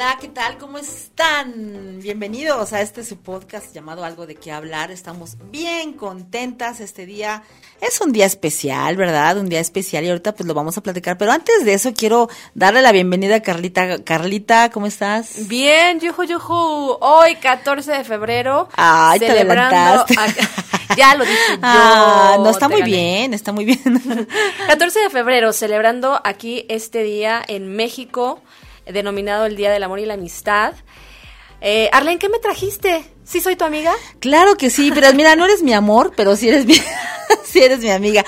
Hola, ¿qué tal? ¿Cómo están? Bienvenidos a este su podcast llamado Algo de qué hablar. Estamos bien contentas este día. Es un día especial, ¿verdad? Un día especial y ahorita pues lo vamos a platicar. Pero antes de eso quiero darle la bienvenida a Carlita. Carlita, ¿cómo estás? Bien, yuju, yuju. Hoy, 14 de febrero. Ay, te adelantaste. ya lo dije yo. Ah, no, está muy bien, está muy bien. 14 de febrero, celebrando aquí este día en México denominado el Día del Amor y la Amistad. Eh, Arlene, ¿qué me trajiste? ¿Sí soy tu amiga? Claro que sí, pero mira, no eres mi amor, pero sí eres mi, sí eres mi amiga.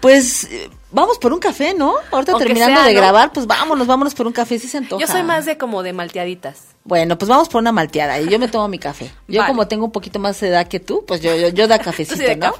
Pues vamos por un café, ¿no? Ahorita terminando de grabar, pues vámonos, vámonos por un café, si se antoja. Yo soy más de como de malteaditas. Bueno, pues vamos por una malteada y yo me tomo mi café. Yo como tengo un poquito más de edad que tú, pues yo yo, yo da cafecito, ¿no?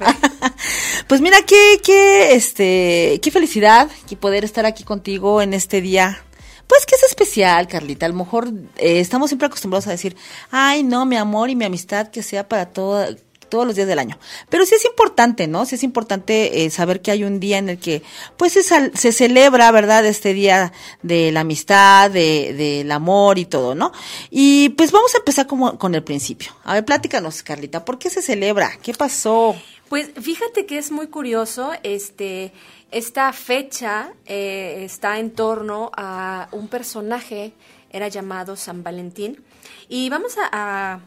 pues mira qué qué este qué felicidad que poder estar aquí contigo en este día pues que es especial, Carlita. A lo mejor eh, estamos siempre acostumbrados a decir, ay, no, mi amor y mi amistad que sea para todo, todos los días del año. Pero sí es importante, ¿no? Sí es importante eh, saber que hay un día en el que, pues, se, celebra, ¿verdad? Este día de la amistad, de, del amor y todo, ¿no? Y pues vamos a empezar como con el principio. A ver, pláticanos, Carlita, ¿por qué se celebra? ¿Qué pasó? Pues fíjate que es muy curioso, este, esta fecha eh, está en torno a un personaje, era llamado San Valentín, y vamos a,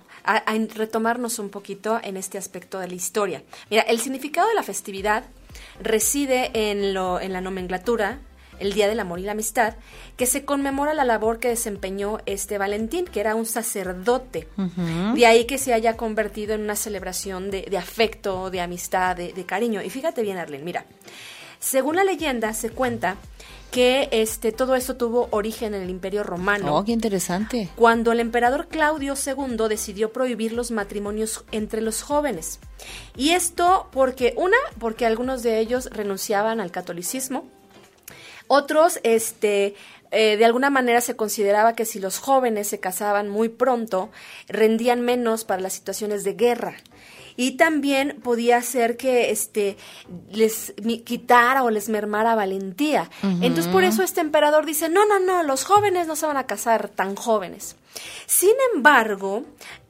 retomarnos un poquito en este aspecto de la historia. Mira, el significado de la festividad reside en, lo, en la nomenclatura, el Día del Amor y la Amistad, que se conmemora la labor que desempeñó este Valentín, que era un sacerdote. De ahí que se haya convertido en una celebración de, afecto, de amistad, de, de, cariño. Y fíjate bien, Arlen, mira, según la leyenda, se cuenta que este todo esto tuvo origen en el Imperio Romano. Oh, qué interesante. Cuando el emperador Claudio II decidió prohibir los matrimonios entre los jóvenes. Y esto porque una, porque algunos de ellos renunciaban al catolicismo. Otros, este, eh, de alguna manera se consideraba que si los jóvenes se casaban muy pronto, rendían menos para las situaciones de guerra y también podía ser que este les quitara o les mermara valentía. Entonces por eso este emperador dice, no, no, no, los jóvenes no se van a casar tan jóvenes. Sin embargo,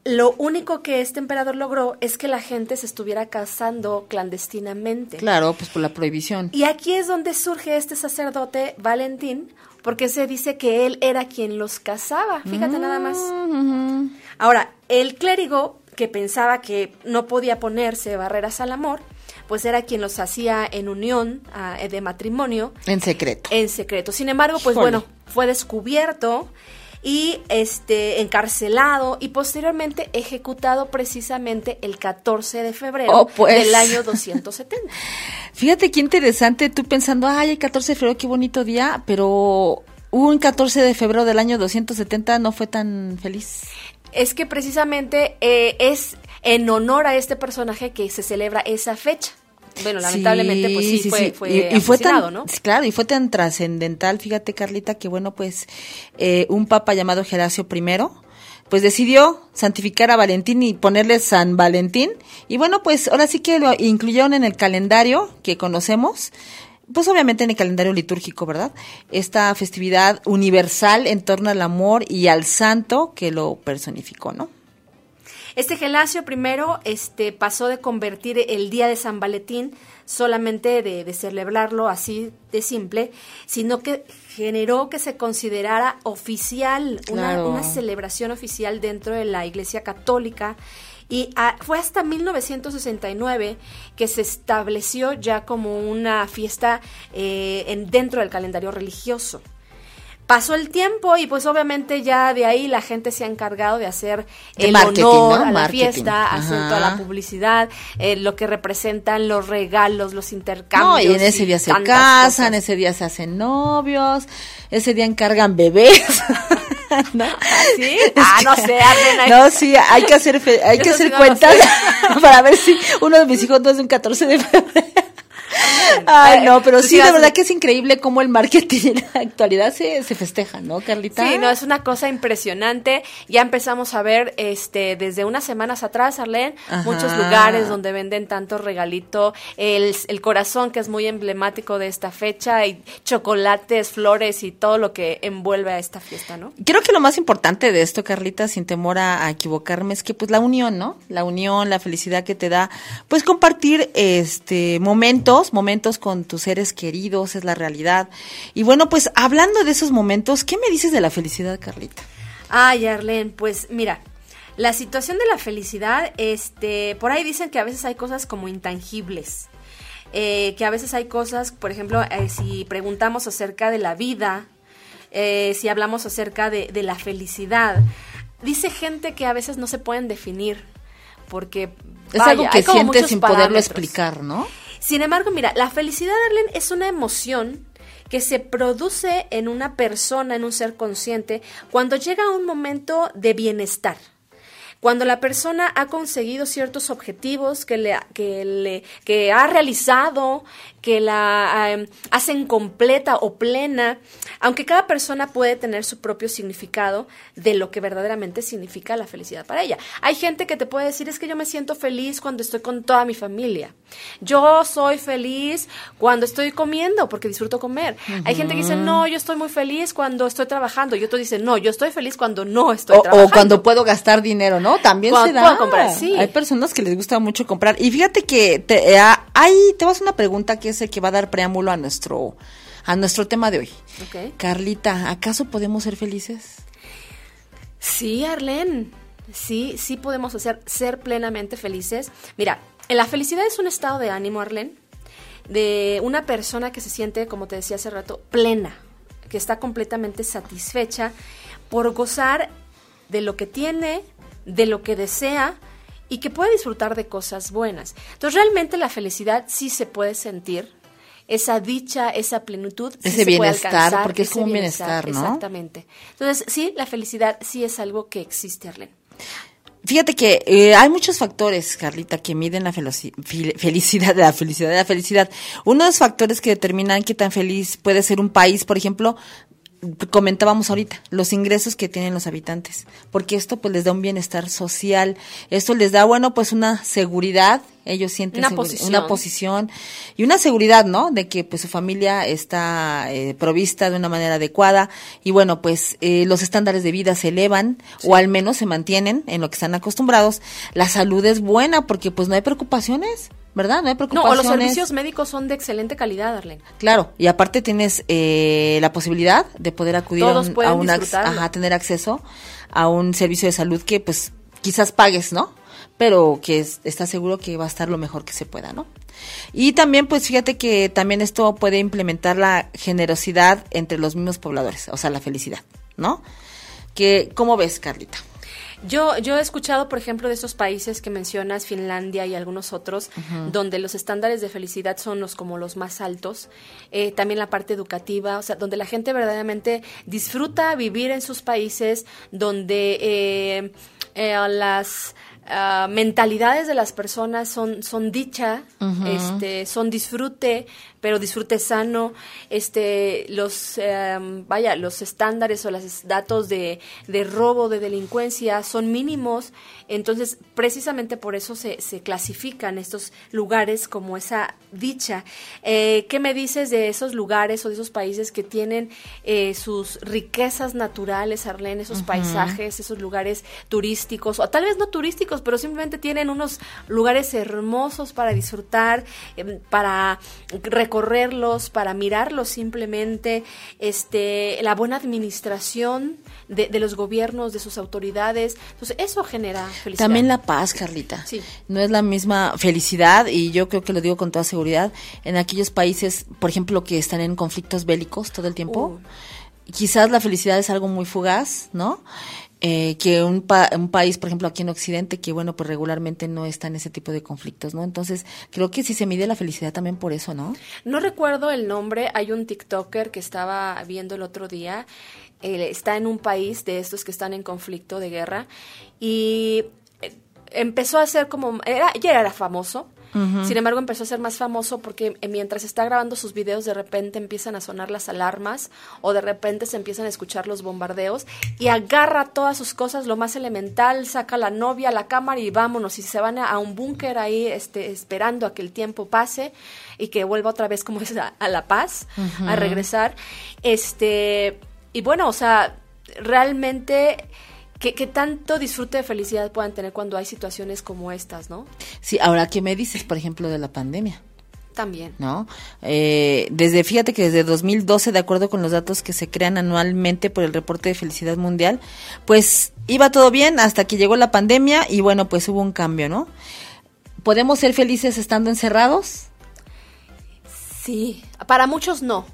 lo único que este emperador logró es que la gente se estuviera casando clandestinamente. Claro, pues por la prohibición. Y aquí es donde surge este sacerdote Valentín, porque se dice que él era quien los casaba. Fíjate nada más. Mm, Ahora, el clérigo que pensaba que no podía ponerse barreras al amor, pues era quien los hacía en unión ah, de matrimonio. En secreto. En secreto. Sin embargo, pues bueno, fue descubierto y este encarcelado y posteriormente ejecutado precisamente el 14 de febrero oh, pues. del año 270. Fíjate qué interesante tú pensando, ay, el 14 de febrero, qué bonito día, pero un 14 de febrero del año 270 no fue tan feliz es que precisamente eh, es en honor a este personaje que se celebra esa fecha. Bueno, lamentablemente, pues sí, fue, fue, y, fue tan, ¿no? Claro, y fue tan trascendental, fíjate, Carlita, que bueno, pues eh, un papa llamado Geracio I, pues decidió santificar a Valentín y ponerle San Valentín. Y bueno, pues ahora sí que lo incluyeron en el calendario que conocemos pues obviamente en el calendario litúrgico, ¿verdad? Esta festividad universal en torno al amor y al santo que lo personificó, ¿no? Este Gelasio primero este, pasó de convertir el día de San Valentín solamente de, celebrarlo así de simple, sino que generó que se considerara oficial, una, una celebración oficial dentro de la Iglesia Católica y ah, fue hasta 1969 que se estableció ya como una fiesta eh, en, dentro del calendario religioso. Pasó el tiempo y pues obviamente ya de ahí la gente se ha encargado de hacer el honor a la fiesta, hacer toda la publicidad, eh, lo que representan los regalos, los intercambios. No, y en ese día se casan, ese día se hacen novios, ese día encargan bebés. ¿no? ¿Ah, ¿Sí? Ah, no sé, No, sí, hay que hacer, hay que hacer cuentas para ver si uno de mis hijos no es un 14 de febrero. Ay, no, pero sí, de verdad que es increíble cómo el marketing en la actualidad se, se festeja, ¿no, Carlita? Sí, no, es una cosa impresionante. Ya empezamos a ver este desde unas semanas atrás, Arlene, muchos lugares donde venden tanto regalito, el, el corazón que es muy emblemático de esta fecha, y chocolates, flores y todo lo que envuelve a esta fiesta, ¿no? Creo que lo más importante de esto, Carlita, sin temor a, a equivocarme, es que pues la unión, ¿no? La unión, la felicidad que te da, pues compartir este momentos, momentos con tus seres queridos, es la realidad. Y bueno, pues hablando de esos momentos, ¿qué me dices de la felicidad, Carlita? Ay, Arlene, pues mira, la situación de la felicidad, este, por ahí dicen que a veces hay cosas como intangibles. Eh, que a veces hay cosas, por ejemplo, eh, si preguntamos acerca de la vida, eh, si hablamos acerca de, de, la felicidad, dice gente que a veces no se pueden definir, porque... Es algo que sientes sin poderlo explicar, ¿no? Sin embargo, mira, la felicidad, Arlen, es una emoción que se produce en una persona, en un ser consciente, cuando llega un momento de bienestar. Cuando la persona ha conseguido ciertos objetivos que le, que le que ha realizado, que la eh, hacen completa o plena, aunque cada persona puede tener su propio significado de lo que verdaderamente significa la felicidad para ella. Hay gente que te puede decir, es que yo me siento feliz cuando estoy con toda mi familia. Yo soy feliz cuando estoy comiendo, porque disfruto comer. Hay gente que dice, no, yo estoy muy feliz cuando estoy trabajando. Y otro dice, no, yo estoy feliz cuando no estoy trabajando. O cuando puedo gastar dinero, ¿no? También se da. comprar, sí. Hay personas que les gusta mucho comprar. Y fíjate que te, eh, hay, te vas a una pregunta que es el que va a dar preámbulo a nuestro, a nuestro tema de hoy. Carlita, ¿acaso podemos ser felices? Sí, Arlene. Sí, sí podemos hacer, ser plenamente felices. Mira, la felicidad es un estado de ánimo, Arlene, de una persona que se siente, como te decía hace rato, plena, que está completamente satisfecha por gozar de lo que tiene, de lo que desea y que puede disfrutar de cosas buenas. Entonces, realmente la felicidad sí se puede sentir, esa dicha, esa plenitud. Ese bienestar, porque es como un bienestar, ¿no? Exactamente. Entonces, sí, la felicidad sí es algo que existe, Arlene. Fíjate que eh, hay muchos factores, Carlita, que miden la felicidad, la felicidad, de la felicidad. Uno de los factores que determinan qué tan feliz puede ser un país, por ejemplo, comentábamos ahorita, los ingresos que tienen los habitantes, porque esto pues les da un bienestar social, esto les da, bueno, pues una seguridad, ellos sienten una, posición. una posición y una seguridad, ¿no? De que pues su familia está eh, provista de una manera adecuada y bueno, pues eh, los estándares de vida se elevan o al menos se mantienen en lo que están acostumbrados, la salud es buena porque pues no hay preocupaciones. ¿Verdad? No hay preocupaciones. No, los servicios médicos son de excelente calidad, Arlene. Claro, y aparte tienes eh, la posibilidad de poder acudir a un, a ajá, tener acceso a un servicio de salud que pues quizás pagues, ¿no? Pero que es, está seguro que va a estar lo mejor que se pueda, ¿no? Y también, pues fíjate que también esto puede implementar la generosidad entre los mismos pobladores, o sea, la felicidad, ¿no? Que, ¿Cómo ves, Carlita? Yo, yo he escuchado, por ejemplo, de esos países que mencionas, Finlandia y algunos otros, donde los estándares de felicidad son los como los más altos. Eh, también la parte educativa, o sea, donde la gente verdaderamente disfruta vivir en sus países, donde eh, eh, las Uh, mentalidades de las personas son, son dicha, este, son disfrute, pero disfrute sano, este, los, em, vaya, los estándares o los datos de, de, robo, de delincuencia son mínimos, entonces precisamente por eso se, se clasifican estos lugares como esa dicha. Eh, ¿Qué me dices de esos lugares o de esos países que tienen eh, sus riquezas naturales, Arlene, esos paisajes, esos lugares turísticos, o tal vez no turísticos, pero simplemente tienen unos lugares hermosos para disfrutar, em, para recorrerlos, para mirarlos simplemente, este, la buena administración de, de, los gobiernos, de sus autoridades. Entonces, eso genera felicidad. También la paz, Carlita. Sí. No es la misma felicidad, y yo creo que lo digo con toda seguridad, en aquellos países, por ejemplo, que están en conflictos bélicos todo el tiempo. Uh. Quizás la felicidad es algo muy fugaz, ¿no? Eh, que un, un, país, por ejemplo, aquí en Occidente, que bueno, pues regularmente no está en ese tipo de conflictos, ¿no? Entonces, creo que sí se mide la felicidad también por eso, ¿no? No recuerdo el nombre, hay un TikToker que estaba viendo el otro día, eh, está en un país de estos que están en conflicto de guerra y eh, empezó a hacer como, era, ya era famoso, Sin embargo, empezó a ser más famoso porque eh, mientras está grabando sus videos, de repente empiezan a sonar las alarmas o de repente se empiezan a escuchar los bombardeos y agarra todas sus cosas, lo más elemental, saca la novia, la cámara y vámonos. Y se van a, un búnker ahí este, esperando a que el tiempo pase y que vuelva otra vez como es a, la paz, a regresar. Este, y bueno, o sea, realmente ¿Qué, tanto disfrute de felicidad puedan tener cuando hay situaciones como estas, no? Sí, ahora, ¿qué me dices, por ejemplo, de la pandemia? También. ¿No? Eh, desde, fíjate que desde 2012, de acuerdo con los datos que se crean anualmente por el reporte de felicidad mundial, pues iba todo bien hasta que llegó la pandemia y bueno, pues hubo un cambio, ¿no? ¿Podemos ser felices estando encerrados? Sí, para muchos no.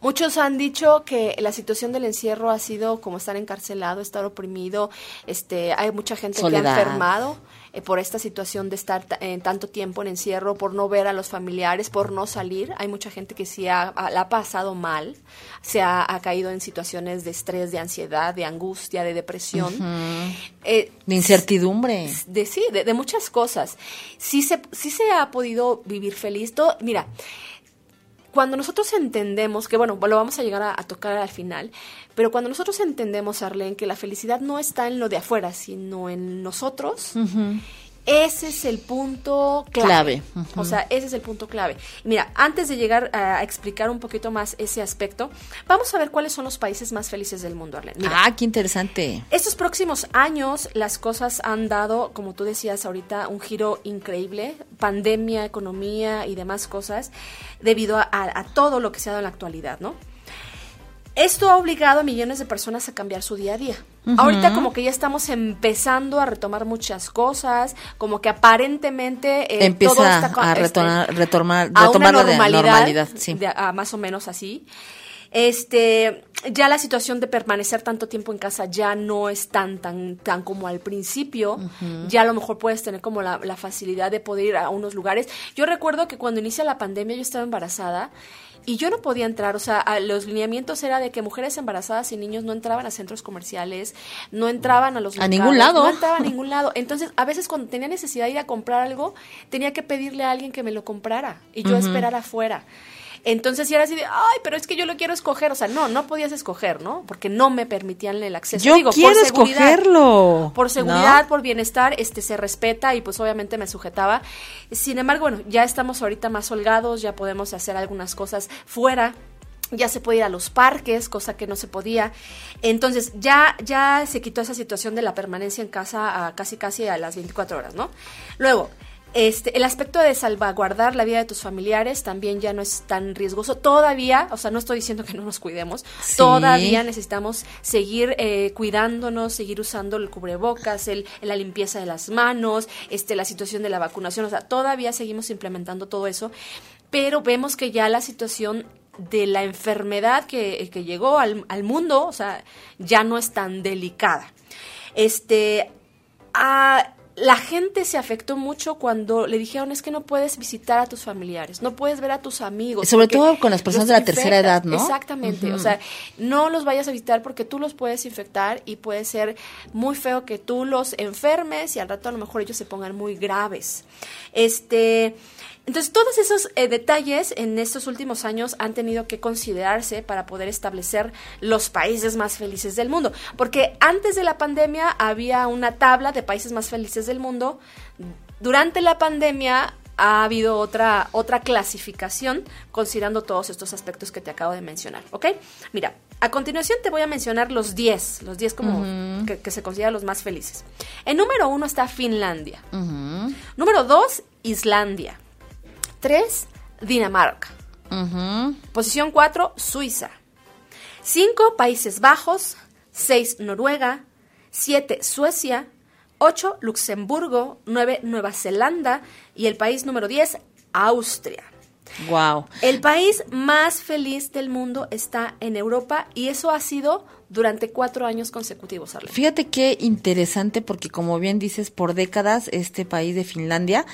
Muchos han dicho que la situación del encierro ha sido como estar encarcelado, estar oprimido. Este, hay mucha gente que ha enfermado eh, por esta situación de estar en tanto tiempo en encierro, por no ver a los familiares, por no salir. Hay mucha gente que sí ha, la ha pasado mal, se ha, caído en situaciones de estrés, de ansiedad, de angustia, de depresión. Eh, de incertidumbre. De, sí, de, muchas cosas. Sí se, sí se ha podido vivir feliz. Todo, mira, cuando nosotros entendemos, que bueno, lo vamos a llegar a, tocar al final, pero cuando nosotros entendemos, Arlene, que la felicidad no está en lo de afuera, sino en nosotros, ese es el punto clave. O sea, ese es el punto clave. Mira, antes de llegar a explicar un poquito más ese aspecto, vamos a ver cuáles son los países más felices del mundo, Arlene. ah, qué interesante. Estos próximos años las cosas han dado, como tú decías ahorita, un giro increíble, pandemia, economía y demás cosas, debido a, a todo lo que se ha dado en la actualidad, ¿no? Esto ha obligado a millones de personas a cambiar su día a día. Ahorita como que ya estamos empezando a retomar muchas cosas, como que aparentemente eh, empieza todo está, a este, retomar, retomar, a una normalidad, sí. más o menos así. Este, ya la situación de permanecer tanto tiempo en casa ya no es tan tan tan como al principio. Ya a lo mejor puedes tener como la, la facilidad de poder ir a unos lugares. Yo recuerdo que cuando inicia la pandemia yo estaba embarazada y yo no podía entrar, o sea, los lineamientos era de que mujeres embarazadas y niños no entraban a centros comerciales, no entraban a los a ningún lado, no entraban a ningún lado. Entonces, a veces cuando tenía necesidad de ir a comprar algo, tenía que pedirle a alguien que me lo comprara y yo esperar afuera. Entonces, si era así de, ay, pero es que yo lo quiero escoger. O sea, no, no podías escoger, ¿no? Porque no me permitían el acceso. Yo Digo, quiero por escogerlo. Por seguridad, por bienestar, este se respeta y pues obviamente me sujetaba. Sin embargo, bueno, ya estamos ahorita más holgados, ya podemos hacer algunas cosas fuera ya se puede ir a los parques, cosa que no se podía. Entonces, ya, ya se quitó esa situación de la permanencia en casa a casi casi a las 24 horas, ¿no? Luego, este, el aspecto de salvaguardar la vida de tus familiares también ya no es tan riesgoso. Todavía, o sea, no estoy diciendo que no nos cuidemos, todavía necesitamos seguir eh, cuidándonos, seguir usando el cubrebocas, el, la limpieza de las manos, este, la situación de la vacunación, o sea, todavía seguimos implementando todo eso, pero vemos que ya la situación de la enfermedad que, que llegó al, al mundo, o sea, ya no es tan delicada. Este, a, la gente se afectó mucho cuando le dijeron es que no puedes visitar a tus familiares, no puedes ver a tus amigos. Sobre todo con las personas de la tercera edad, ¿no? Exactamente, o sea, no los vayas a visitar porque tú los puedes infectar y puede ser muy feo que tú los enfermes y al rato a lo mejor ellos se pongan muy graves. Este, entonces, todos esos eh, detalles en estos últimos años han tenido que considerarse para poder establecer los países más felices del mundo. Porque antes de la pandemia había una tabla de países más felices del mundo. Durante la pandemia ha habido otra, otra clasificación considerando todos estos aspectos que te acabo de mencionar. ¿Ok? Mira, a continuación te voy a mencionar los 10, los 10 como que, se consideran los más felices. En número uno está Finlandia. Número dos, Islandia. 3, Dinamarca. Posición 4, Suiza. 5, Países Bajos. 6, Noruega. 7, Suecia. 8, Luxemburgo. 9, Nueva Zelanda. Y el país número 10, Austria. Wow. El país más feliz del mundo está en Europa y eso ha sido durante cuatro años consecutivos. Arlene. Fíjate qué interesante porque como bien dices, por décadas este país de Finlandia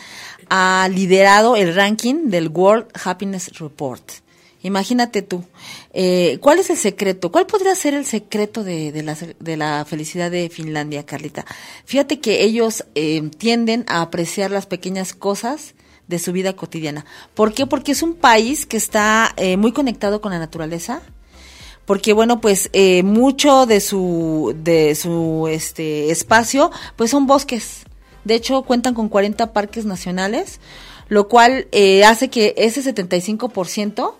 ha liderado el ranking del World Happiness Report. Imagínate tú, eh, ¿cuál es el secreto? ¿Cuál podría ser el secreto de, de, la, de la, felicidad de Finlandia, Carlita? Fíjate que ellos eh, tienden a apreciar las pequeñas cosas de su vida cotidiana. ¿Por qué? Porque es un país que está eh, muy conectado con la naturaleza, porque bueno pues eh, mucho de su de su este espacio pues son bosques de hecho cuentan con 40 parques nacionales lo cual eh, hace que ese 75%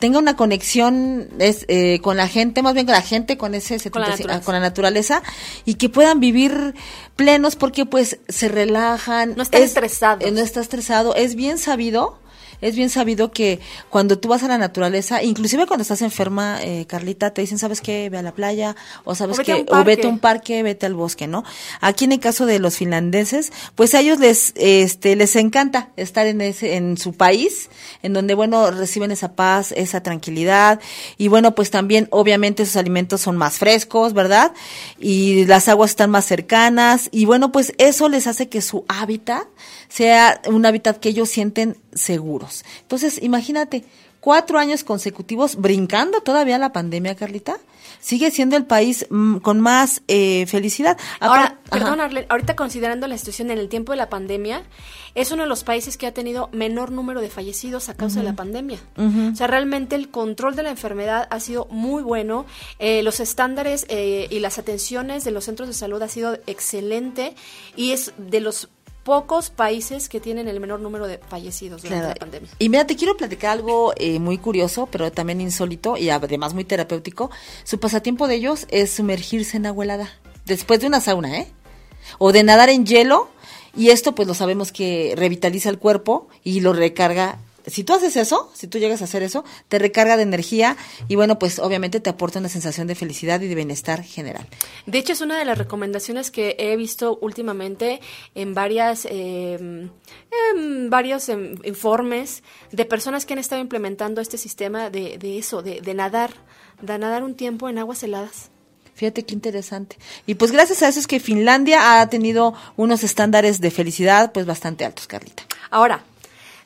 tenga una conexión es, eh, con la gente, más bien con la gente, con ese con la, con la, naturaleza y que puedan vivir plenos porque pues se relajan. No están estresados. no está estresado. Es bien sabido es bien sabido que cuando tú vas a la naturaleza, inclusive cuando estás enferma, eh, Carlita, te dicen, ¿sabes qué? Ve a la playa, o sabes qué, o vete a un parque, vete al bosque, ¿no? Aquí en el caso de los finlandeses, pues a ellos les, este, les encanta estar en ese, en su país, en donde, bueno, reciben esa paz, esa tranquilidad, y bueno, pues también, obviamente, sus alimentos son más frescos, ¿verdad? Y las aguas están más cercanas, y bueno, pues eso les hace que su hábitat sea un hábitat que ellos sienten Entonces, imagínate, cuatro años consecutivos brincando todavía la pandemia, Carlita. Sigue siendo el país mm, con más eh, felicidad. Ahora, perdón, ahorita considerando la situación en el tiempo de la pandemia, es uno de los países que ha tenido menor número de fallecidos a causa de la pandemia. O sea, realmente el control de la enfermedad ha sido muy bueno, eh, los estándares eh, y las atenciones de los centros de salud ha sido excelente y es de los pocos países que tienen el menor número de fallecidos durante la pandemia. Y mira, te quiero platicar algo eh, muy curioso, pero también insólito y además muy terapéutico. Su pasatiempo de ellos es sumergirse en agua helada, después de una sauna, ¿eh? O de nadar en hielo, y esto pues lo sabemos que revitaliza el cuerpo y lo recarga si tú haces eso, si tú llegas a hacer eso, te recarga de energía y bueno, pues obviamente te aporta una sensación de felicidad y de bienestar general. De hecho, es una de las recomendaciones que he visto últimamente en varias, em, en varios em, informes de personas que han estado implementando este sistema de, de eso, de, de nadar, de nadar un tiempo en aguas heladas. Fíjate qué interesante. Y pues gracias a eso es que Finlandia ha tenido unos estándares de felicidad pues bastante altos, Carlita. Ahora,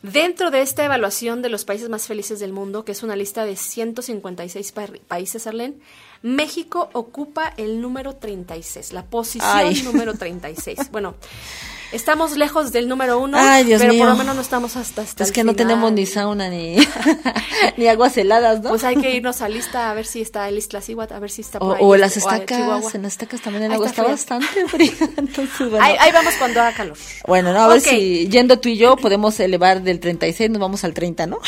Dentro de esta evaluación de los países más felices del mundo, que es una lista de 156 países, Arlene, México ocupa el número 36, la posición número 36. Bueno, Estamos lejos del número uno, pero por lo menos no estamos hasta, hasta Es que no tenemos ni sauna ni, ni aguas heladas, ¿no? Pues hay que irnos a lista a ver si está el Isla a ver si está por o, ahí. O las estacas, en las estacas también el agua está, bastante fría. Entonces, bueno. ahí, vamos cuando haga calor. Bueno, no, a ver si yendo tú y yo podemos elevar del 36, nos vamos al 30, ¿no?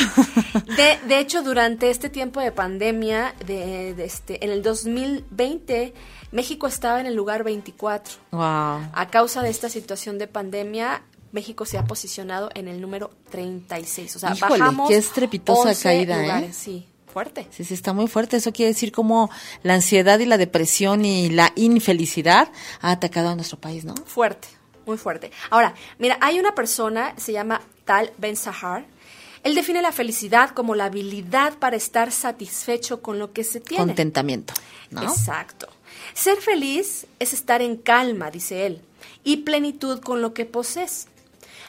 de, de hecho, durante este tiempo de pandemia, de, de este, en el 2020 México estaba en el lugar 24. Wow. A causa de esta situación de pandemia, México se ha posicionado en el número 36. O sea, bajamos. Qué estrepitosa caída, ¿eh? Sí, fuerte. Sí, sí, está muy fuerte. Eso quiere decir como la ansiedad y la depresión y la infelicidad ha atacado a nuestro país, ¿no? Fuerte, muy fuerte. Ahora, mira, hay una persona, se llama Tal Ben Sahar. Él define la felicidad como la habilidad para estar satisfecho con lo que se tiene. Contentamiento. ¿no? Exacto. Ser feliz es estar en calma, dice él, y plenitud con lo que posees.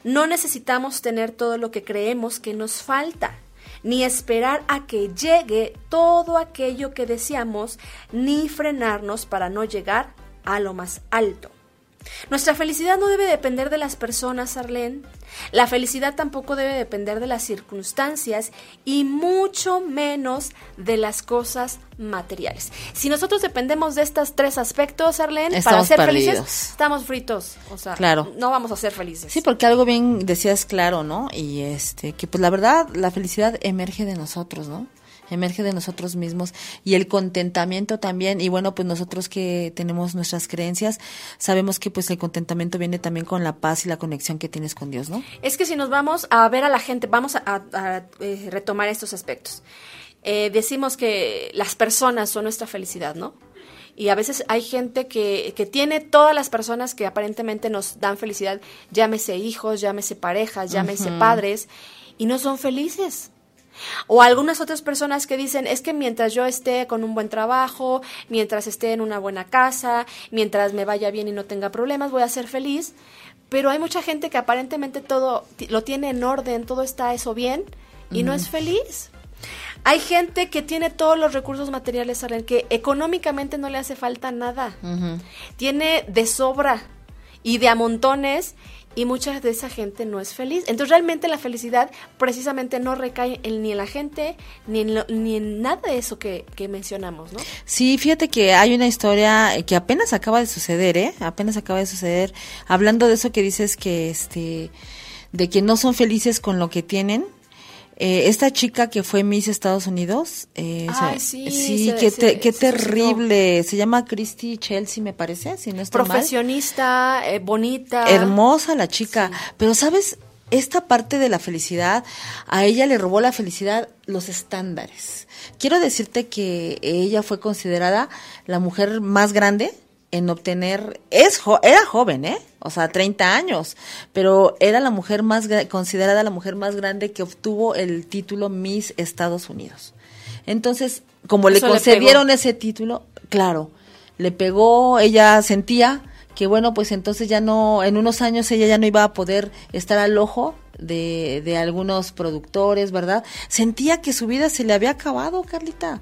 No necesitamos tener todo lo que creemos que nos falta, ni esperar a que llegue todo aquello que deseamos, ni frenarnos para no llegar a lo más alto. Nuestra felicidad no debe depender de las personas, Arlene. La felicidad tampoco debe depender de las circunstancias y mucho menos de las cosas materiales. Si nosotros dependemos de estos tres aspectos, Arlene, para ser felices, estamos fritos. O sea, claro. no vamos a ser felices. Sí, porque algo bien decías claro, ¿no? Y este, que pues la verdad, la felicidad emerge de nosotros, ¿no? Emerge de nosotros mismos y el contentamiento también. Y bueno pues nosotros que tenemos nuestras creencias sabemos que pues el contentamiento viene también con la paz y la conexión que tienes con Dios no es que si nos vamos a ver a la gente vamos a, eh, retomar estos aspectos. Eh, decimos que las personas son nuestra felicidad no y a veces hay gente que, que tiene todas las personas que aparentemente nos dan felicidad, llámese hijos, llámese parejas, llámese padres, y no son felices. O algunas otras personas que dicen, es que mientras yo esté con un buen trabajo, mientras esté en una buena casa, mientras me vaya bien y no tenga problemas, voy a ser feliz. Pero hay mucha gente que aparentemente todo lo tiene en orden, todo está eso bien y no es feliz. Hay gente que tiene todos los recursos materiales, que económicamente no le hace falta nada. Tiene de sobra y de a montones y mucha de esa gente no es feliz. Entonces realmente la felicidad precisamente no recae ni en la gente ni en, ni en nada de eso que, que, mencionamos, ¿no? Sí, fíjate que hay una historia que apenas acaba de suceder, ¿eh? Apenas acaba de suceder. Hablando de eso que dices que, este, de que no son felices con lo que tienen, eh, esta chica que fue Miss Estados Unidos, eh, sí, sí qué, terrible. Se llama Christy Chelsea, me parece, si no estoy Profesionista, eh, bonita. Hermosa la chica. Pero, ¿sabes? Esta parte de la felicidad, a ella le robó la felicidad los estándares. Quiero decirte que ella fue considerada la mujer más grande en obtener, es era joven, ¿eh? O sea, 30 años, pero era la mujer más, considerada la mujer más grande que obtuvo el título Miss Estados Unidos. Entonces, como le concedieron ese título, claro, le pegó, ella sentía que bueno, pues entonces ya no, en unos años ella ya no iba a poder estar al ojo de, de algunos productores, ¿verdad? Sentía que su vida se le había acabado, Carlita,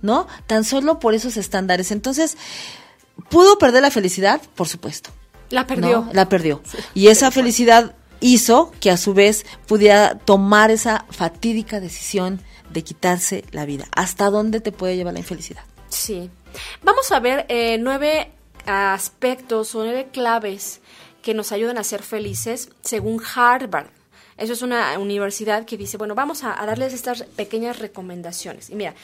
¿no? Tan solo por esos estándares. Entonces, ¿Pudo perder la felicidad? Por supuesto. La perdió. La perdió. y esa felicidad hizo que a su vez pudiera tomar esa fatídica decisión de quitarse la vida. ¿Hasta dónde te puede llevar la infelicidad? Sí. Vamos a ver eh, nueve aspectos o nueve claves que nos ayudan a ser felices según Harvard. Eso es una universidad que dice, bueno, vamos a, darles estas pequeñas recomendaciones. Y mira,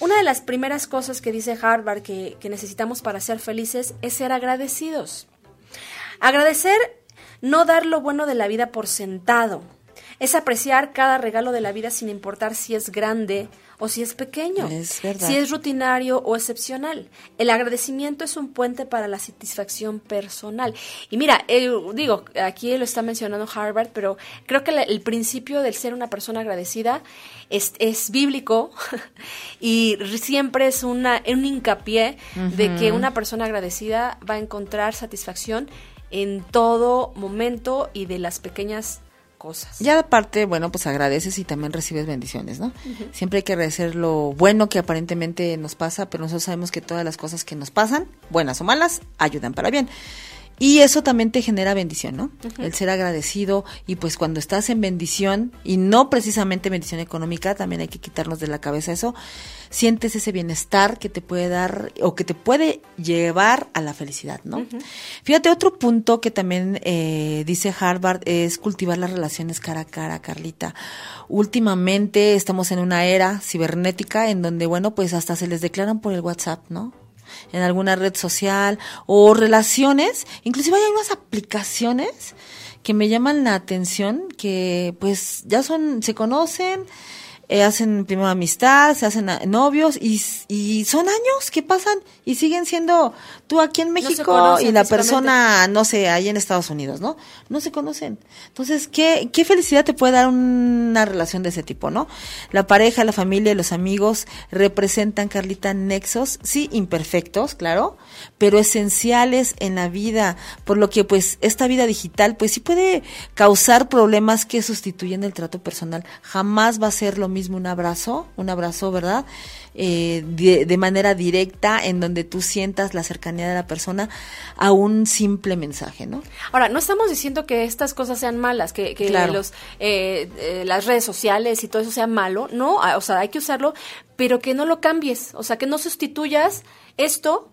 una de las primeras cosas que dice Harvard que, que necesitamos para ser felices es ser agradecidos. Agradecer, no dar lo bueno de la vida por sentado. Es apreciar cada regalo de la vida sin importar si es grande o si es pequeño, si es rutinario o excepcional. El agradecimiento es un puente para la satisfacción personal. Y mira, eh, digo, aquí lo está mencionando Harvard, pero creo que el principio del ser una persona agradecida es, es bíblico y siempre es una, un hincapié de que una persona agradecida va a encontrar satisfacción en todo momento y de las pequeñas cosas. Ya aparte, bueno, pues agradeces y también recibes bendiciones, ¿no? Siempre hay que agradecer lo bueno que aparentemente nos pasa, pero nosotros sabemos que todas las cosas que nos pasan, buenas o malas, ayudan para bien. Y eso también te genera bendición, ¿no? El ser agradecido y pues cuando estás en bendición y no precisamente bendición económica, también hay que quitarnos de la cabeza eso, sientes ese bienestar que te puede dar o que te puede llevar a la felicidad, ¿no? Fíjate, otro punto que también eh, dice Harvard es cultivar las relaciones cara a cara, Carlita. Últimamente estamos en una era cibernética en donde, bueno, pues hasta se les declaran por el WhatsApp, ¿no? En alguna red social o relaciones, inclusive hay unas aplicaciones que me llaman la atención que pues ya son se conocen eh, hacen primero amistad, se hacen novios y, y, son años que pasan y siguen siendo tú aquí en México y la persona, no sé, ahí en Estados Unidos, ¿no? No se conocen. Entonces, ¿qué, qué felicidad te puede dar una relación de ese tipo, ¿no? La pareja, la familia, los amigos representan, Carlita, nexos, sí, imperfectos, claro, pero esenciales en la vida, por lo que pues esta vida digital pues sí puede causar problemas que sustituyen el trato personal. Jamás va a ser lo mismo un abrazo, un abrazo, ¿verdad? Eh, de, manera directa, en donde tú sientas la cercanía de la persona a un simple mensaje, ¿no? Ahora, no estamos diciendo que estas cosas sean malas, que, los, eh, eh, las redes sociales y todo eso sea malo, no, o sea, hay que usarlo, pero que no lo cambies, o sea, que no sustituyas esto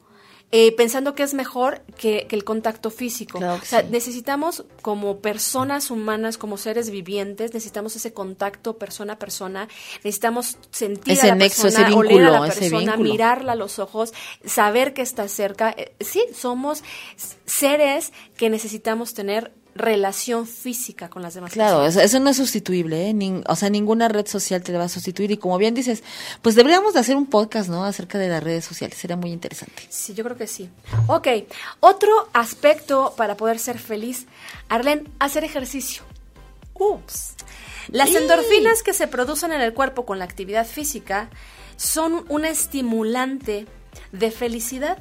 eh, pensando que es mejor que, el contacto físico. o sea, necesitamos como personas humanas, como seres vivientes, necesitamos ese contacto persona a persona, necesitamos sentir ese a la nexo, persona, ese vínculo, a la persona, mirarla a los ojos, saber que está cerca. Eh, sí, somos seres que necesitamos tener relación física con las demás claro, eso, no es sustituible, ¿eh? o sea, ninguna red social te va a sustituir. Y como bien dices, pues deberíamos de hacer un podcast, ¿no? Acerca de las redes sociales, sería muy interesante. Sí, yo creo que sí. Ok, otro aspecto para poder ser feliz, Arlene, hacer ejercicio. Ups. Las endorfinas que se producen en el cuerpo con la actividad física son un estimulante de felicidad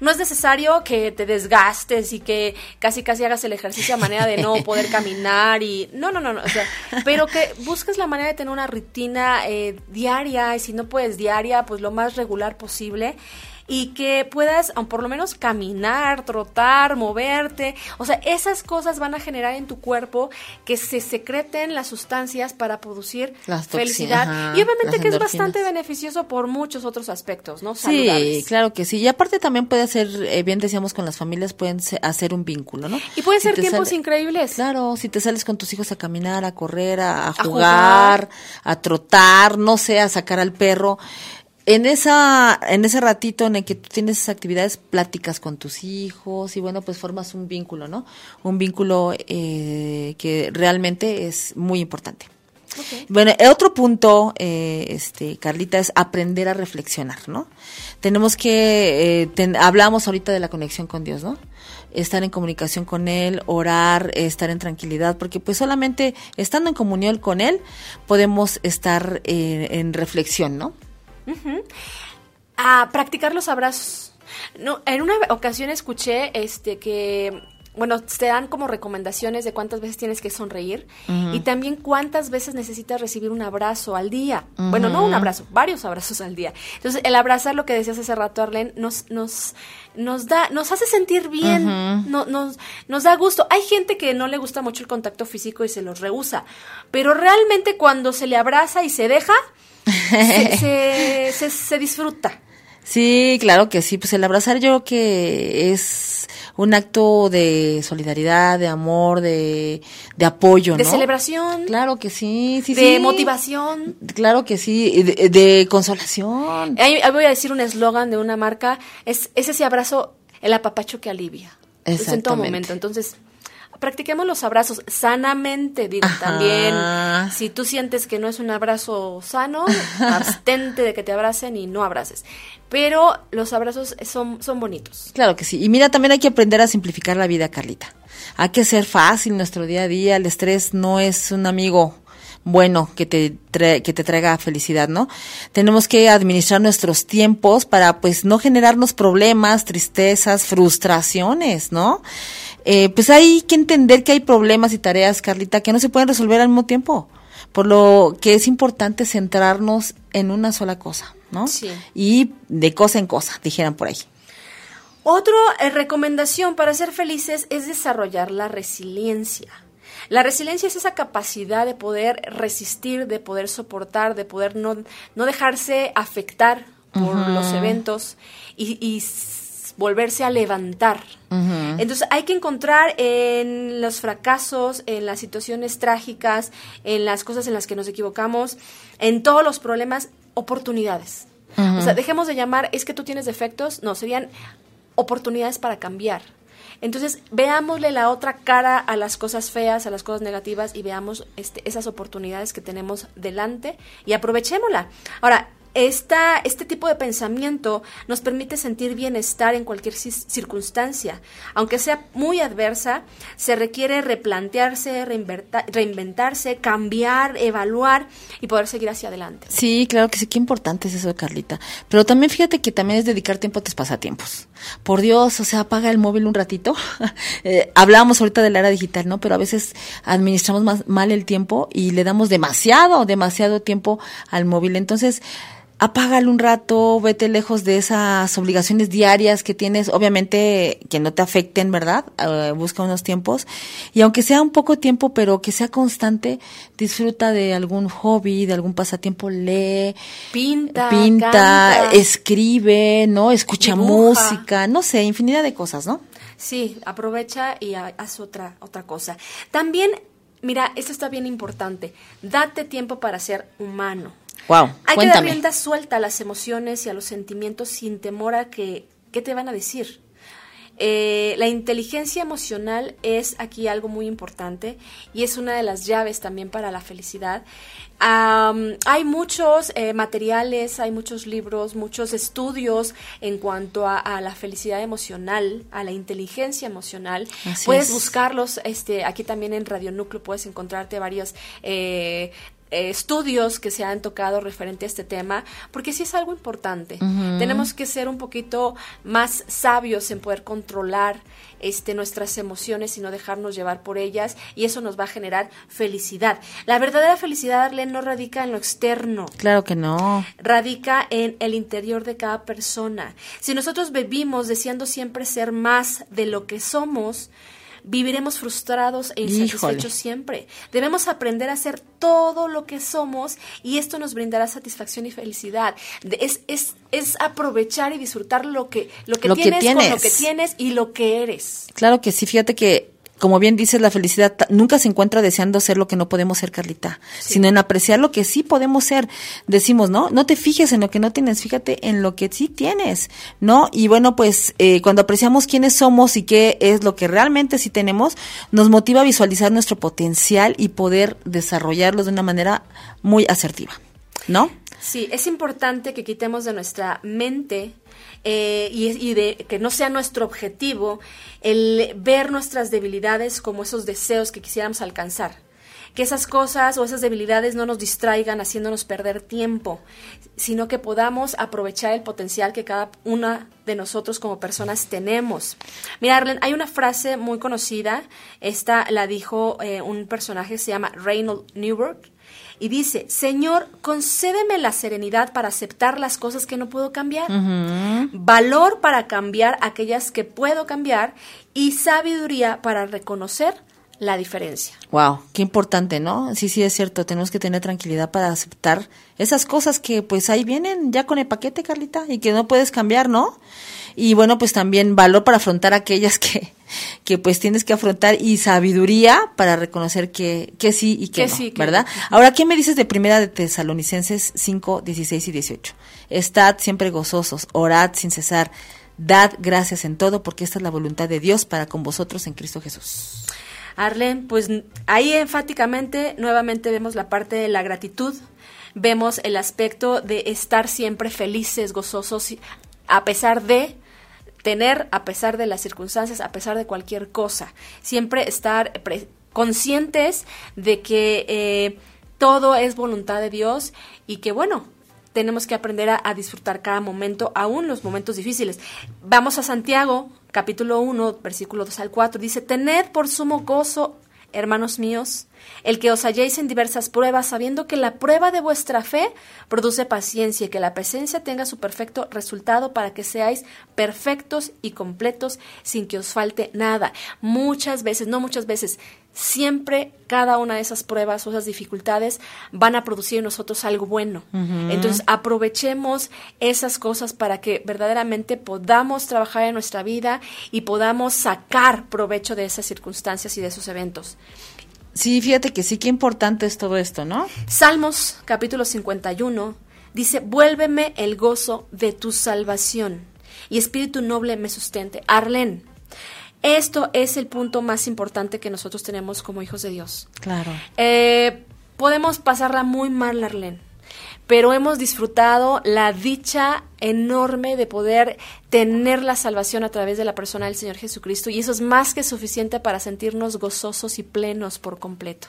no es necesario que te desgastes y que casi casi hagas el ejercicio a manera de no poder caminar y no, no, no, no, o sea, pero que busques la manera de tener una rutina eh, diaria y si no puedes diaria, pues lo más regular posible y que puedas por lo menos caminar, trotar, moverte. O sea, esas cosas van a generar en tu cuerpo que se secreten las sustancias para producir felicidad. y obviamente que es bastante beneficioso por muchos otros aspectos, ¿no? Sí, claro que sí. Y aparte también puede ser, eh, bien decíamos con las familias, pueden hacer un vínculo, ¿no? Y pueden ser tiempos increíbles. Claro, si te sales con tus hijos a caminar, a correr, a, jugar, a trotar, no sé, a sacar al perro en esa en ese ratito en el que tú tienes esas actividades pláticas con tus hijos y bueno pues formas un vínculo no un vínculo eh, que realmente es muy importante. Bueno otro punto eh, este Carlita es aprender a reflexionar no tenemos que eh, hablamos ahorita de la conexión con Dios no estar en comunicación con él, orar, estar en tranquilidad, porque pues solamente estando en comunión con él podemos estar eh, en reflexión, ¿no? A practicar los abrazos. No, en una ocasión escuché este que bueno, te dan como recomendaciones de cuántas veces tienes que sonreír y también cuántas veces necesitas recibir un abrazo al día. Bueno, no un abrazo, varios abrazos al día. Entonces, el abrazar, lo que decías hace rato, Arlen, nos, nos, nos da, nos hace sentir bien, no, nos, nos da gusto. Hay gente que no le gusta mucho el contacto físico y se los rehúsa, pero realmente cuando se le abraza y se deja, se, se, se disfruta. Sí, claro que sí. Pues el abrazar yo creo que es un acto de solidaridad, de amor, de, de apoyo, De celebración. Claro que sí, sí, de motivación. Claro que sí, de, de consolación. Ahí, voy a decir un eslogan de una marca, es, es ese abrazo, el apapacho que alivia. Es en todo momento. Entonces, practiquemos los abrazos sanamente, digo también. Si tú sientes que no es un abrazo sano, abstente de que te abracen y no abraces. Pero los abrazos son, son bonitos. Claro que sí. Y mira, también hay que aprender a simplificar la vida, Carlita. Hay que ser fácil nuestro día a día. El estrés no es un amigo bueno que te que te traiga felicidad, ¿no? Tenemos que administrar nuestros tiempos para pues no generarnos problemas, tristezas, frustraciones, ¿no? Eh, pues hay que entender que hay problemas y tareas, Carlita, que no se pueden resolver al mismo tiempo. Por lo que es importante centrarnos en una sola cosa, ¿no? Sí. Y de cosa en cosa, dijeran por ahí. Otra eh, recomendación para ser felices es desarrollar la resiliencia. La resiliencia es esa capacidad de poder resistir, de poder soportar, de poder no, no dejarse afectar por los eventos y, y volverse a levantar. Entonces hay que encontrar en los fracasos, en las situaciones trágicas, en las cosas en las que nos equivocamos, en todos los problemas, oportunidades. O sea, dejemos de llamar, es que tú tienes defectos, no, serían oportunidades para cambiar. Entonces, veámosle la otra cara a las cosas feas, a las cosas negativas y veamos este, esas oportunidades que tenemos delante y aprovechémosla. Ahora, esta, este tipo de pensamiento nos permite sentir bienestar en cualquier circunstancia. Aunque sea muy adversa, se requiere replantearse, reinventarse, cambiar, evaluar y poder seguir hacia adelante. Sí, claro que sí, qué importante es eso, Carlita. Pero también fíjate que también es dedicar tiempo a tus pasatiempos. Por Dios, o sea, apaga el móvil un ratito. eh, hablábamos ahorita de la era digital, ¿no? Pero a veces administramos más, mal el tiempo y le damos demasiado, demasiado tiempo al móvil. Entonces, apágalo un rato, vete lejos de esas obligaciones diarias que tienes, obviamente que no te afecten, ¿verdad? Eh, busca unos tiempos y aunque sea un poco tiempo, pero que sea constante, disfruta de algún hobby, de algún pasatiempo, lee, pinta, pinta, escribe, ¿no? Escucha música, no sé, infinidad de cosas, ¿no? Sí, aprovecha y haz otra otra cosa. También, mira, esto está bien importante. Date tiempo para ser humano Wow, Hay que dar rienda suelta a las emociones y a los sentimientos sin temor a que, ¿qué te van a decir? Eh, la inteligencia emocional es aquí algo muy importante y es una de las llaves también para la felicidad hay muchos eh, materiales, hay muchos libros, muchos estudios en cuanto a, la felicidad emocional, a la inteligencia emocional. puedes buscarlos, este, aquí también en Radio Núcleo puedes encontrarte varios eh, eh, estudios que se han tocado referente a este tema, porque sí es algo importante. Tenemos que ser un poquito más sabios en poder controlar este, nuestras emociones y no dejarnos llevar por ellas, y eso nos va a generar felicidad. La verdadera felicidad, Arlene, no radica en lo externo. Claro que no. Radica en el interior de cada persona. Si nosotros vivimos deseando siempre ser más de lo que somos, viviremos frustrados e insatisfechos siempre. Debemos aprender a hacer todo lo que somos y esto nos brindará satisfacción y felicidad. Es, es, es aprovechar y disfrutar lo que, lo que, tienes, con lo que tienes y lo que eres. Claro que sí, fíjate que como bien dices, la felicidad nunca se encuentra deseando ser lo que no podemos ser, Carlita, sino en apreciar lo que sí podemos ser. Decimos, ¿no? No te fijes en lo que no tienes, fíjate en lo que sí tienes, ¿no? Y bueno, pues eh, cuando apreciamos quiénes somos y qué es lo que realmente sí tenemos, nos motiva a visualizar nuestro potencial y poder desarrollarlo de una manera muy asertiva, ¿no? Sí, es importante que quitemos de nuestra mente eh, y, de que no sea nuestro objetivo el ver nuestras debilidades como esos deseos que quisiéramos alcanzar. Que esas cosas o esas debilidades no nos distraigan haciéndonos perder tiempo, sino que podamos aprovechar el potencial que cada una de nosotros como personas tenemos. Mira, Arlen, hay una frase muy conocida, esta la dijo eh, un personaje, se llama Reynold Newberg, y dice, Señor, concédeme la serenidad para aceptar las cosas que no puedo cambiar, valor para cambiar aquellas que puedo cambiar y sabiduría para reconocer la diferencia. Wow, qué importante, ¿no? Sí, sí, es cierto, tenemos que tener tranquilidad para aceptar esas cosas que pues ahí vienen ya con el paquete, Carlita, y que no puedes cambiar, ¿no? Y bueno, pues también valor para afrontar aquellas que, que pues tienes que afrontar y sabiduría para reconocer que, que sí y que, no, ¿verdad? Ahora, ¿qué me dices de primera de Tesalonicenses 5, 16 y 18? Estad siempre gozosos, orad sin cesar, dad gracias en todo, porque esta es la voluntad de Dios para con vosotros en Cristo Jesús. Arlen, pues ahí enfáticamente nuevamente vemos la parte de la gratitud, vemos el aspecto de estar siempre felices, gozosos, a pesar de tener, a pesar de las circunstancias, a pesar de cualquier cosa, siempre estar conscientes de que eh, todo es voluntad de Dios y que bueno, tenemos que aprender a, disfrutar cada momento, aún los momentos difíciles. Vamos a Santiago, capítulo 1, versículo 2 al 4, dice, tened por sumo gozo, hermanos míos, el que os halléis en diversas pruebas, sabiendo que la prueba de vuestra fe produce paciencia y que la presencia tenga su perfecto resultado para que seáis perfectos y completos sin que os falte nada. Muchas veces, no muchas veces, siempre cada una de esas pruebas o esas dificultades van a producir en nosotros algo bueno. Entonces aprovechemos esas cosas para que verdaderamente podamos trabajar en nuestra vida y podamos sacar provecho de esas circunstancias y de esos eventos. Sí, fíjate que sí, qué importante es todo esto, ¿no? Salmos capítulo 51 dice, vuélveme el gozo de tu salvación y espíritu noble me sustente. Arlen, esto es el punto más importante que nosotros tenemos como hijos de Dios. Claro. Eh, podemos pasarla muy mal, Arlen, pero hemos disfrutado la dicha enorme de poder tener la salvación a través de la persona del Señor Jesucristo y eso es más que suficiente para sentirnos gozosos y plenos por completo.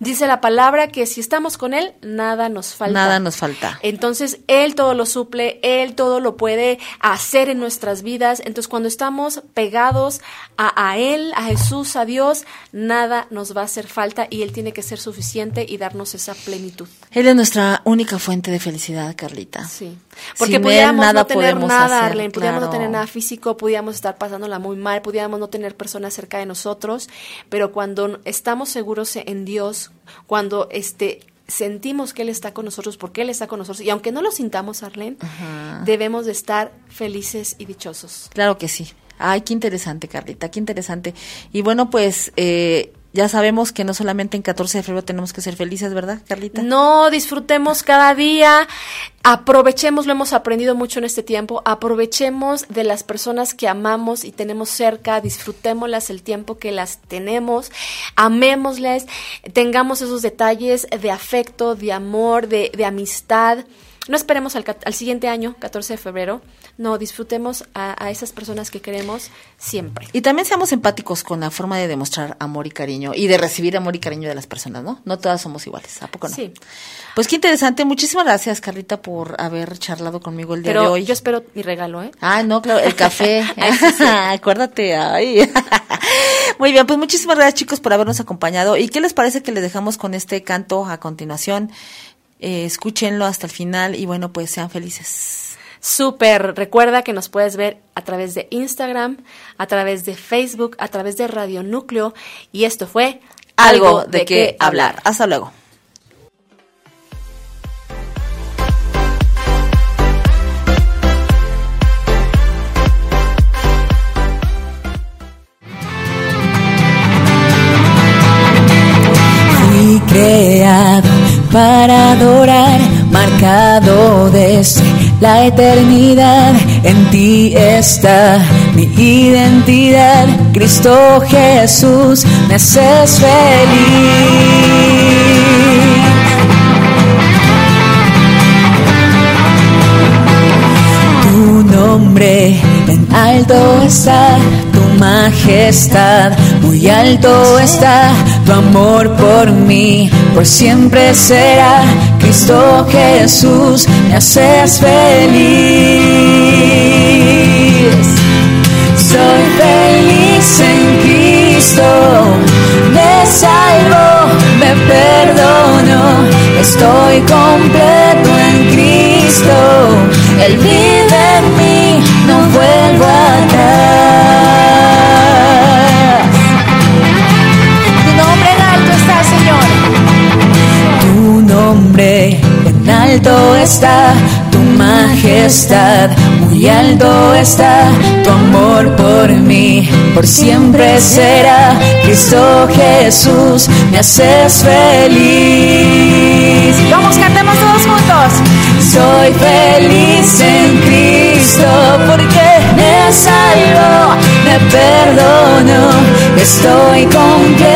Dice la palabra que si estamos con Él, nada nos falta. Nada nos falta. Entonces, Él todo lo suple, Él todo lo puede hacer en nuestras vidas. Entonces, cuando estamos pegados a, a Él, a Jesús, a Dios, nada nos va a hacer falta y Él tiene que ser suficiente y darnos esa plenitud. Él es nuestra única fuente de felicidad, Carlita. Sí. Porque no tener nada, pudiéramos no tener nada físico, pudiéramos estar pasándola muy mal, pudiéramos no tener personas cerca de nosotros, pero cuando estamos seguros en Dios, cuando este sentimos que Él está con nosotros, porque Él está con nosotros, y aunque no lo sintamos, Arlene, debemos de estar felices y dichosos. Claro que sí. Ay, qué interesante, Carlita, qué interesante. Y bueno, pues eh, ya sabemos que no solamente en 14 de febrero tenemos que ser felices, ¿verdad, Carlita? No, disfrutemos cada día, aprovechemos, lo hemos aprendido mucho en este tiempo, aprovechemos de las personas que amamos y tenemos cerca, disfrutémoslas el tiempo que las tenemos, amémosles, tengamos esos detalles de afecto, de amor, de, de amistad no esperemos al, al, siguiente año, 14 de febrero, no, disfrutemos a, a, esas personas que queremos siempre. Y también seamos empáticos con la forma de demostrar amor y cariño y de recibir amor y cariño de las personas, ¿no? No todas somos iguales, ¿a poco no? Sí. Pues qué interesante, muchísimas gracias Carlita por haber charlado conmigo el día Pero de hoy. yo espero mi regalo, ¿eh? Ah, no, claro, el café. Acuérdate, ay. Muy bien, pues muchísimas gracias chicos por habernos acompañado. ¿Y qué les parece que les dejamos con este canto a continuación? Eh, escúchenlo hasta el final y bueno, pues sean felices. Súper, recuerda que nos puedes ver a través de Instagram, a través de Facebook, a través de Radio Núcleo y esto fue Algo, de, de qué hablar. hablar. Hasta luego. Para adorar, marcado desde la eternidad. En ti está mi identidad, Cristo Jesús, me haces feliz. Tu nombre en alto está majestad, muy alto está tu amor por mí, por siempre será. Cristo Jesús, me haces feliz. Soy feliz en Cristo, me salvo, me perdono, estoy completo en Cristo, Él vive en mí, alto está tu majestad, muy alto está tu amor por mí, por siempre será Cristo Jesús, me haces feliz. Vamos, cantemos todos juntos. Soy feliz en Cristo porque me salvo, me perdono, estoy completo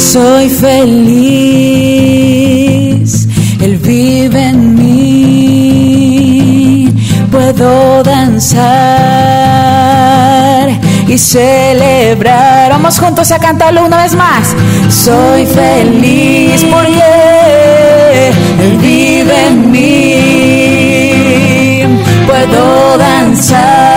Soy feliz, Él vive en mí. Puedo danzar y celebrar. Vamos juntos a cantarlo una vez más. Soy feliz porque Él vive en mí. Puedo danzar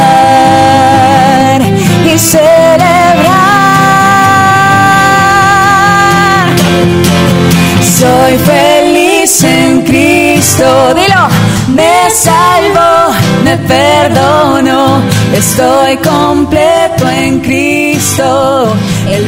Soy feliz en Cristo. Dilo, me salvo, me perdono. Estoy completo en Cristo. El